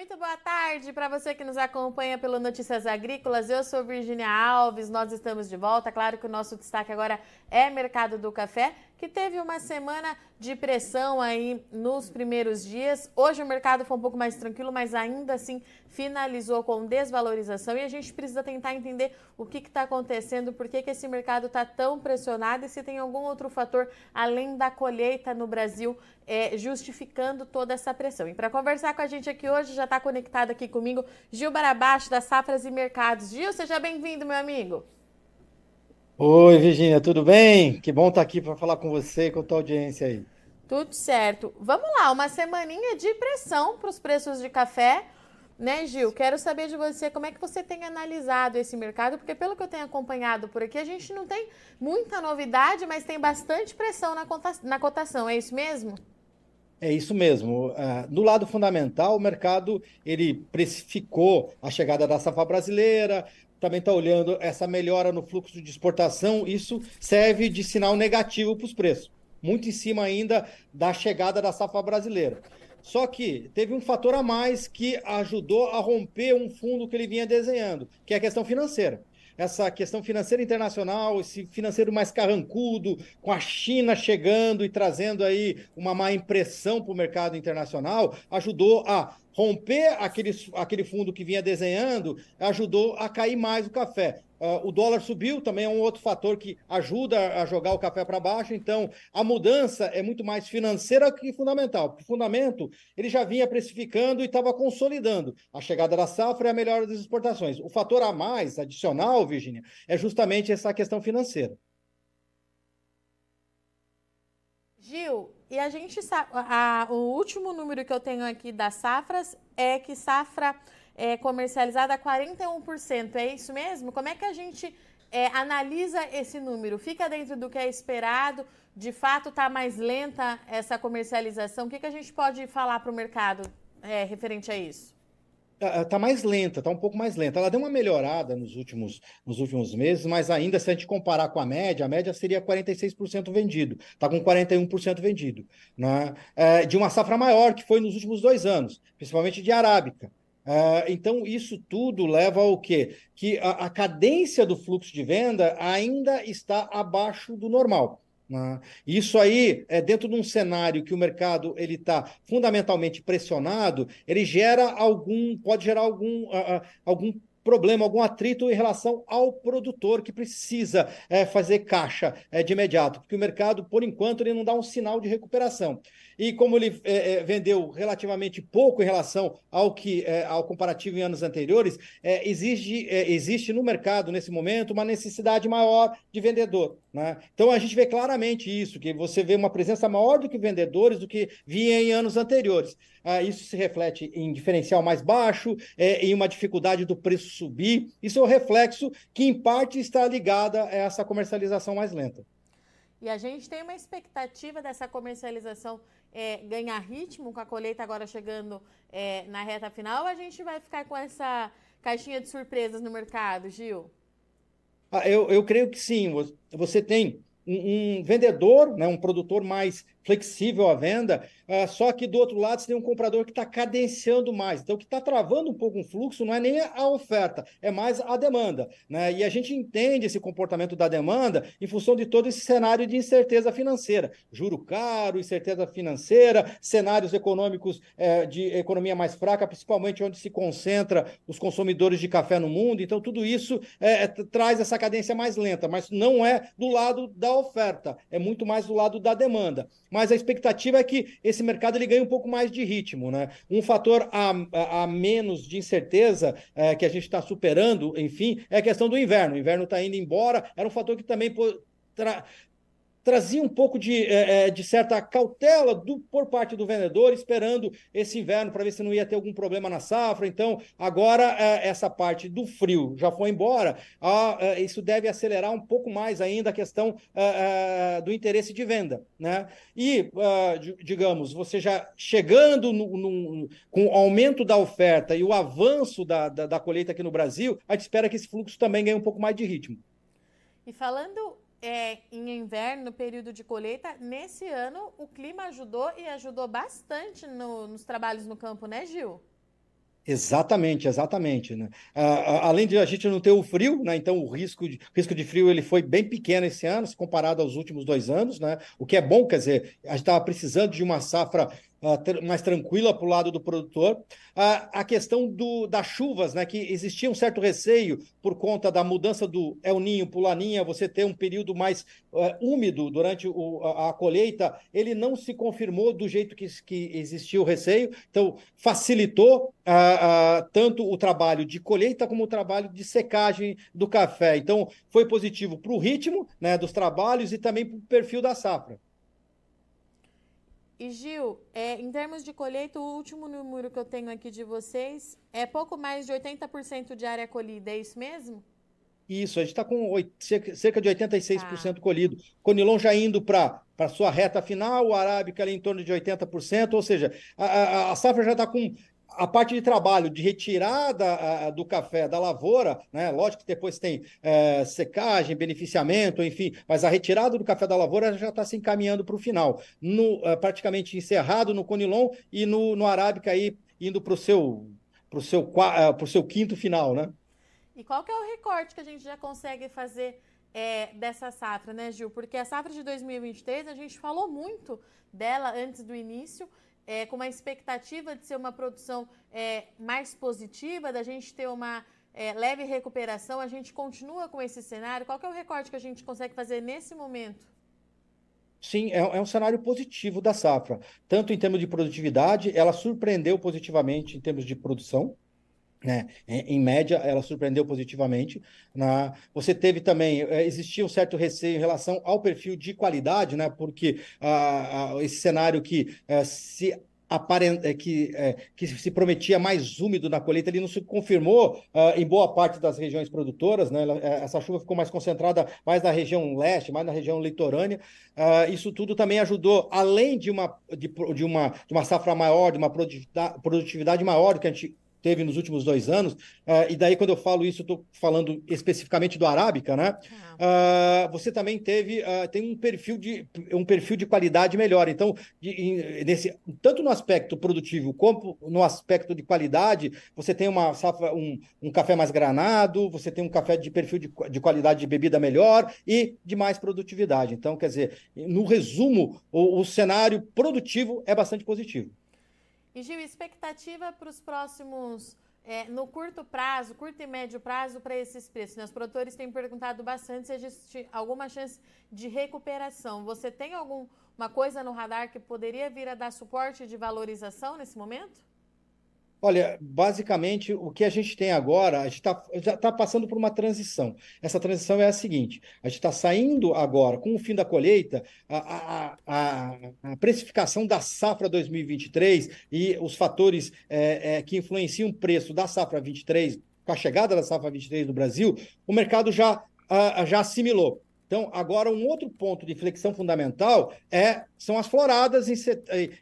Muito boa tarde para você que nos acompanha pelo Notícias Agrícolas. Eu sou Virginia Alves, nós estamos de volta. Claro que o nosso destaque agora é mercado do café, que teve uma semana de pressão aí nos primeiros dias. Hoje o mercado foi um pouco mais tranquilo, mas ainda assim finalizou com desvalorização e a gente precisa tentar entender o que está acontecendo, por que, que esse mercado está tão pressionado e se tem algum outro fator além da colheita no Brasil é, justificando toda essa pressão. E para conversar com a gente aqui hoje, já está conectado aqui comigo Gil Barabaixo, das Safras e Mercados. Gil, seja bem-vindo, meu amigo. Oi, Virginia, tudo bem? Que bom estar tá aqui para falar com você e com a tua audiência aí. Tudo certo. Vamos lá, uma semaninha de pressão para os preços de café. Né, Gil? Quero saber de você como é que você tem analisado esse mercado, porque pelo que eu tenho acompanhado por aqui, a gente não tem muita novidade, mas tem bastante pressão na, na cotação, é isso mesmo? É isso mesmo. No lado fundamental, o mercado ele precificou a chegada da safra brasileira, também está olhando essa melhora no fluxo de exportação. Isso serve de sinal negativo para os preços, muito em cima ainda da chegada da safra brasileira. Só que teve um fator a mais que ajudou a romper um fundo que ele vinha desenhando, que é a questão financeira. Essa questão financeira internacional, esse financeiro mais carrancudo, com a China chegando e trazendo aí uma má impressão para o mercado internacional, ajudou a romper aquele, aquele fundo que vinha desenhando, ajudou a cair mais o café. Uh, o dólar subiu, também é um outro fator que ajuda a jogar o café para baixo. Então, a mudança é muito mais financeira que fundamental. O fundamento, ele já vinha precificando e estava consolidando a chegada da safra e a melhora das exportações. O fator a mais, adicional, Virginia, é justamente essa questão financeira. Gil, e a gente sabe, o último número que eu tenho aqui das safras é que safra é, comercializada a 41%. É isso mesmo? Como é que a gente é, analisa esse número? Fica dentro do que é esperado? De fato, está mais lenta essa comercialização? O que, que a gente pode falar para o mercado é, referente a isso? Está mais lenta, está um pouco mais lenta. Ela deu uma melhorada nos últimos, nos últimos meses, mas ainda, se a gente comparar com a média, a média seria 46% vendido. Está com 41% vendido. Né? É, de uma safra maior, que foi nos últimos dois anos, principalmente de arábica. Uh, então, isso tudo leva ao quê? Que a, a, cadência do fluxo de venda ainda está abaixo do normal. Né? Isso aí, é, dentro de um cenário que o mercado ele está fundamentalmente pressionado, ele gera algum, pode gerar algum, algum problema, algum atrito em relação ao produtor que precisa é, fazer caixa é, de imediato, porque o mercado, por enquanto, ele não dá um sinal de recuperação. E como ele é, é vendeu relativamente pouco em relação ao que é, ao comparativo em anos anteriores, é, existe, existe no mercado, nesse momento, uma necessidade maior de vendedor. Né? Então a gente vê claramente isso, que você vê uma presença maior do que vendedores do que via em anos anteriores. Ah, isso se reflete em diferencial mais baixo, é, em uma dificuldade do preço subir. Isso é um reflexo que, em parte, está ligada a essa comercialização mais lenta. E a gente tem uma expectativa dessa comercialização é, ganhar ritmo com a colheita agora chegando é, na reta final, ou a gente vai ficar com essa caixinha de surpresas no mercado, Gil? Ah, eu, eu creio que sim. Você tem um, um vendedor, né, um produtor mais flexível à venda, uh, só que do outro lado você tem um comprador que está cadenciando mais. Então, o que está travando um pouco o fluxo não é nem a oferta, é mais a demanda. Né? E a gente entende esse comportamento da demanda em função de todo esse cenário de incerteza financeira. Juro caro, incerteza financeira, cenários econômicos eh, de economia mais fraca, principalmente onde se concentra os consumidores de café no mundo. Então, tudo isso eh, traz essa cadência mais lenta, mas não é do lado da oferta, é muito mais do lado da demanda mas a expectativa é que esse mercado ele ganhe um pouco mais de ritmo. Né? Um fator a, a, menos de incerteza é, que a gente está superando, enfim, é a questão do inverno. O inverno está indo embora, era um fator que também tra trazia um pouco de, é, é, de certa cautela do, por parte do vendedor, esperando esse inverno para ver se não ia ter algum problema na safra. Então, agora é, essa parte do frio já foi embora, ah, é, isso deve acelerar um pouco mais ainda a questão é, é, do interesse de venda. Né? E, digamos, você já chegando no, no, com o aumento da oferta e o avanço da, da, da colheita aqui no Brasil, a gente espera que esse fluxo também ganhe um pouco mais de ritmo. E falando é, em inverno, no período de colheita, nesse ano o clima ajudou e ajudou bastante no, nos trabalhos no campo, né, Gil? Exatamente, exatamente. Né? além de a gente não ter o frio, né? então o risco de, risco de frio ele foi bem pequeno esse ano, comparado aos últimos dois anos, né? o que é bom, quer dizer, a gente estava precisando de uma safra uh, mais tranquila para o lado do produtor. Uh, a questão do, das chuvas, né, que existia um certo receio por conta da mudança do El Ninho para o Laninha, você ter um período mais uh, úmido durante o, a, a, colheita, ele não se confirmou do jeito que, que existia o receio, então facilitou tanto o trabalho de colheita como o trabalho de secagem do café. Então, foi positivo para o ritmo né, dos trabalhos e também para o perfil da safra. E Gil, é, em termos de colheita, o último número que eu tenho aqui de vocês é pouco mais de 80% de área colhida, é isso mesmo? Isso, a gente está com 8, cerca de 86% tá. colhido. Conilon já indo para a sua reta final, o Arábica ali em torno de 80%, ou seja, a, a, a safra já está com a parte de trabalho de retirada do café da lavoura, né? Lógico que depois tem é, secagem, beneficiamento, enfim, mas a retirada do café da lavoura já está se encaminhando para o final. No, é, praticamente encerrado no Conilon e no, no Arábica aí indo para o seu, pro seu, é, pro seu quinto final, né? E qual que é o recorte que a gente já consegue fazer é, dessa safra, né, Gil? Porque a safra de 2023, a gente falou muito dela antes do início, é, com uma expectativa de ser uma produção é, mais positiva, da gente ter uma é, leve recuperação, a gente continua com esse cenário? Qual é o recorte que a gente consegue fazer nesse momento? Sim, é, é, um cenário positivo da safra. Tanto em termos de produtividade, ela surpreendeu positivamente em termos de produção. Né? Em, média, ela surpreendeu positivamente. Na... Você teve também, é, existia um certo receio em relação ao perfil de qualidade, né? porque ah, ah, esse cenário que é, se é, que, que se prometia mais úmido na colheita, ele não se confirmou uh, em boa parte das regiões produtoras, né? Essa chuva ficou mais concentrada mais na região leste, mais na região litorânea. Uh, isso tudo também ajudou, além de uma, de, de, uma, de uma safra maior, de uma produtividade maior do que a gente teve nos últimos dois anos, uh, e daí quando eu falo isso, estou falando especificamente do Arábica, né? Uh, você também teve, uh, tem um perfil, de, um perfil de qualidade melhor. Então, de, nesse, tanto no aspecto produtivo como no aspecto de qualidade, você tem uma safra, um, um café mais granado, você tem um café de perfil de, de qualidade de bebida melhor e de mais produtividade. Então, quer dizer, no resumo, o, o cenário produtivo é bastante positivo. E Gil, expectativa para os próximos, é, no curto prazo, curto e médio prazo, para esses preços? Né? Os produtores têm perguntado bastante se existe alguma chance de recuperação. Você tem alguma coisa no radar que poderia vir a dar suporte de valorização nesse momento? Olha, basicamente, o que a gente tem agora, a gente tá, está passando por uma transição. Essa transição é a seguinte: a gente está saindo agora, com o fim da colheita, a, a, a, precificação da safra 2023 e os fatores é, é, que influenciam o preço da safra 23, com a chegada da safra 23 no Brasil, o mercado já, já assimilou. Então, agora, um outro ponto de flexão fundamental é, são as floradas em,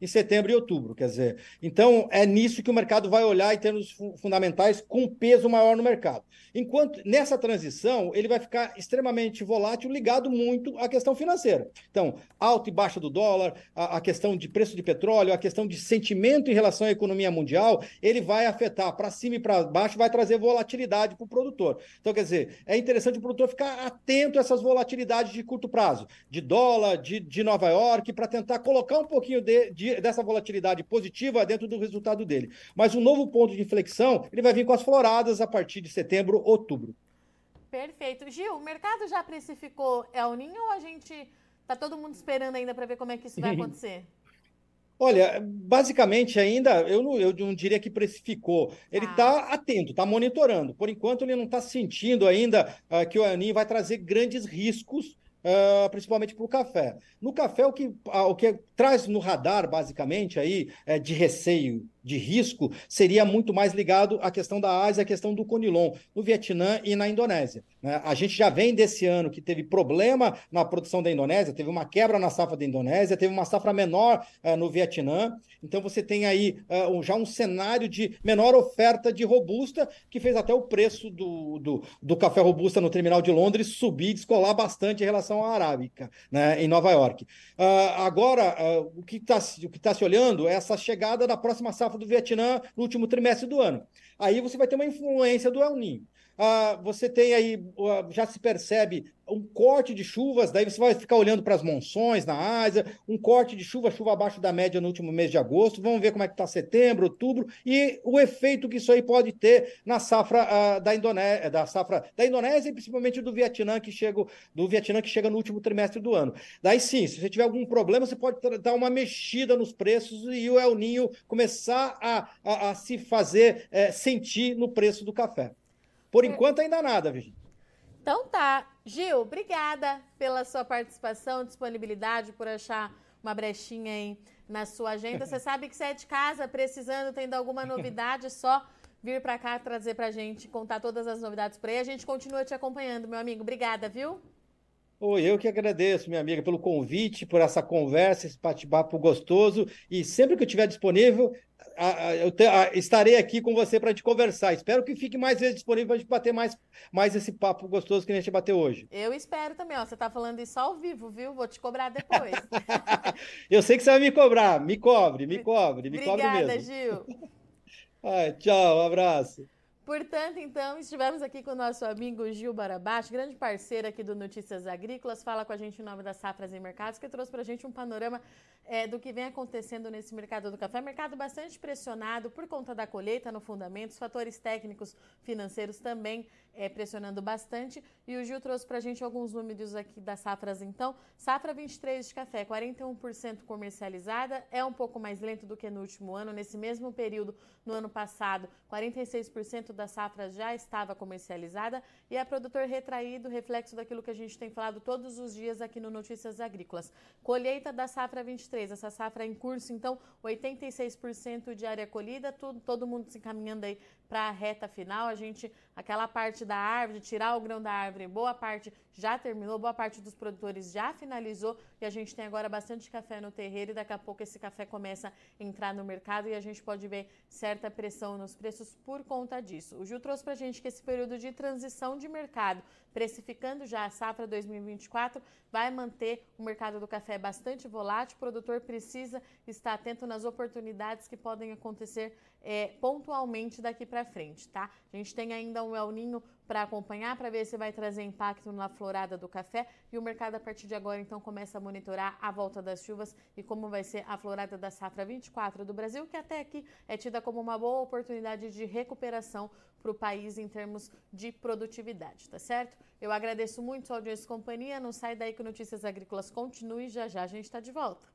em setembro e outubro. Quer dizer, então é nisso que o mercado vai olhar em termos fundamentais com peso maior no mercado. Enquanto nessa transição, ele vai ficar extremamente volátil, ligado muito à questão financeira. Então, alta e baixa do dólar, a, questão de preço de petróleo, a questão de sentimento em relação à economia mundial, ele vai afetar para cima e para baixo, vai trazer volatilidade para o produtor. Então, quer dizer, é interessante o produtor ficar atento a essas volatilidades volatilidade de curto prazo, de dólar, de, de Nova York, para tentar colocar um pouquinho de, de, dessa volatilidade positiva dentro do resultado dele. Mas um novo ponto de inflexão, ele vai vir com as floradas a partir de setembro, outubro. Perfeito. Gil, o mercado já precificou El Ninho ou a gente está todo mundo esperando ainda para ver como é que isso vai acontecer? Olha, basicamente ainda, eu não, eu não diria que precificou. Ele está ah. atento, está monitorando. Por enquanto, ele não está sentindo ainda uh, que o El vai trazer grandes riscos Uh, principalmente para o café. No café, o que, uh, o que traz no radar, basicamente, aí, é, de receio de risco seria muito mais ligado à questão da Ásia, à questão do Conilon, no Vietnã e na Indonésia. Né? A gente já vem desse ano que teve problema na produção da Indonésia, teve uma quebra na safra da Indonésia, teve uma safra menor uh, no Vietnã. Então você tem aí uh, já um cenário de menor oferta de robusta, que fez até o preço do, do, do café robusta no terminal de Londres subir, descolar bastante em relação arábica, né, em Nova York. Uh, agora, uh, o que está tá se olhando é essa chegada da próxima safra do Vietnã no último trimestre do ano. Aí você vai ter uma influência do El Ninho. Uh, você tem aí, uh, já se percebe um corte de chuvas, daí você vai ficar olhando para as monções na Ásia, um corte de chuva, chuva abaixo da média no último mês de agosto, vamos ver como é que está setembro, outubro, e o efeito que isso aí pode ter na safra uh, da Indonésia, da safra da Indonésia e principalmente do Vietnã que chega, do Vietnã que chega no último trimestre do ano. Daí sim, se você tiver algum problema, você pode dar uma mexida nos preços e o El Ninho começar a, a, a se fazer é, sentir no preço do café. Por enquanto, ainda nada, Virginia. Então tá. Gil, obrigada pela sua participação, disponibilidade, por achar uma brechinha aí na sua agenda. Você sabe que você é de casa, precisando, tendo alguma novidade, só vir para cá trazer para gente, contar todas as novidades por aí. A gente continua te acompanhando, meu amigo. Obrigada, viu? Oi, eu que agradeço, minha amiga, pelo convite, por essa conversa, esse bate-papo gostoso. E sempre que eu estiver disponível, eu estarei aqui com você para te conversar. Espero que fique mais vezes disponível para a gente bater mais, mais esse papo gostoso que a gente bateu hoje. Eu espero também. Ó. Você está falando isso ao vivo, viu? Vou te cobrar depois. eu sei que você vai me cobrar. Me cobre, me cobre, me Obrigada, cobre mesmo. Gil. Ai, tchau, um abraço. Portanto, então, estivemos aqui com o nosso amigo Gil Barabacho, grande parceiro aqui do Notícias Agrícolas, fala com a gente em nome das safras e mercados, que trouxe para a gente um panorama é, do que vem acontecendo nesse mercado do café. Mercado bastante pressionado por conta da colheita no fundamento, os fatores técnicos financeiros também é, pressionando bastante. E o Gil trouxe para a gente alguns números aqui das safras, então. Safra 23 de café, 41% comercializada, é um pouco mais lento do que no último ano. Nesse mesmo período, no ano passado, 46% da safra já estava comercializada. E é produtor retraído, reflexo daquilo que a gente tem falado todos os dias aqui no Notícias Agrícolas. Colheita da safra 23, essa safra em curso, então, 86% de área colhida, tudo, todo mundo se encaminhando aí para a reta final. A gente, aquela parte da árvore, tirar o grão da árvore, boa parte já terminou, boa parte dos produtores já finalizou e a gente tem agora bastante café no terreiro e daqui a pouco esse café começa a entrar no mercado e a gente pode ver certa pressão nos preços por conta disso. O Gil trouxe para a gente que esse período de transição de mercado, precificando já a safra 2024, vai manter o mercado do café bastante volátil. O produtor precisa estar atento nas oportunidades que podem acontecer é, pontualmente daqui para frente, tá? A gente tem ainda um El Ninho para acompanhar, para ver se vai trazer impacto na florada do café. E o mercado, a partir de agora, então, começa a monitorar a volta das chuvas e como vai ser a florada da safra 24 do Brasil, que até aqui é tida como uma boa oportunidade de recuperação para o país em termos de produtividade, tá certo? Eu agradeço muito a audiência e companhia. Não sai daí que Notícias Agrícolas continue. Já já a gente está de volta.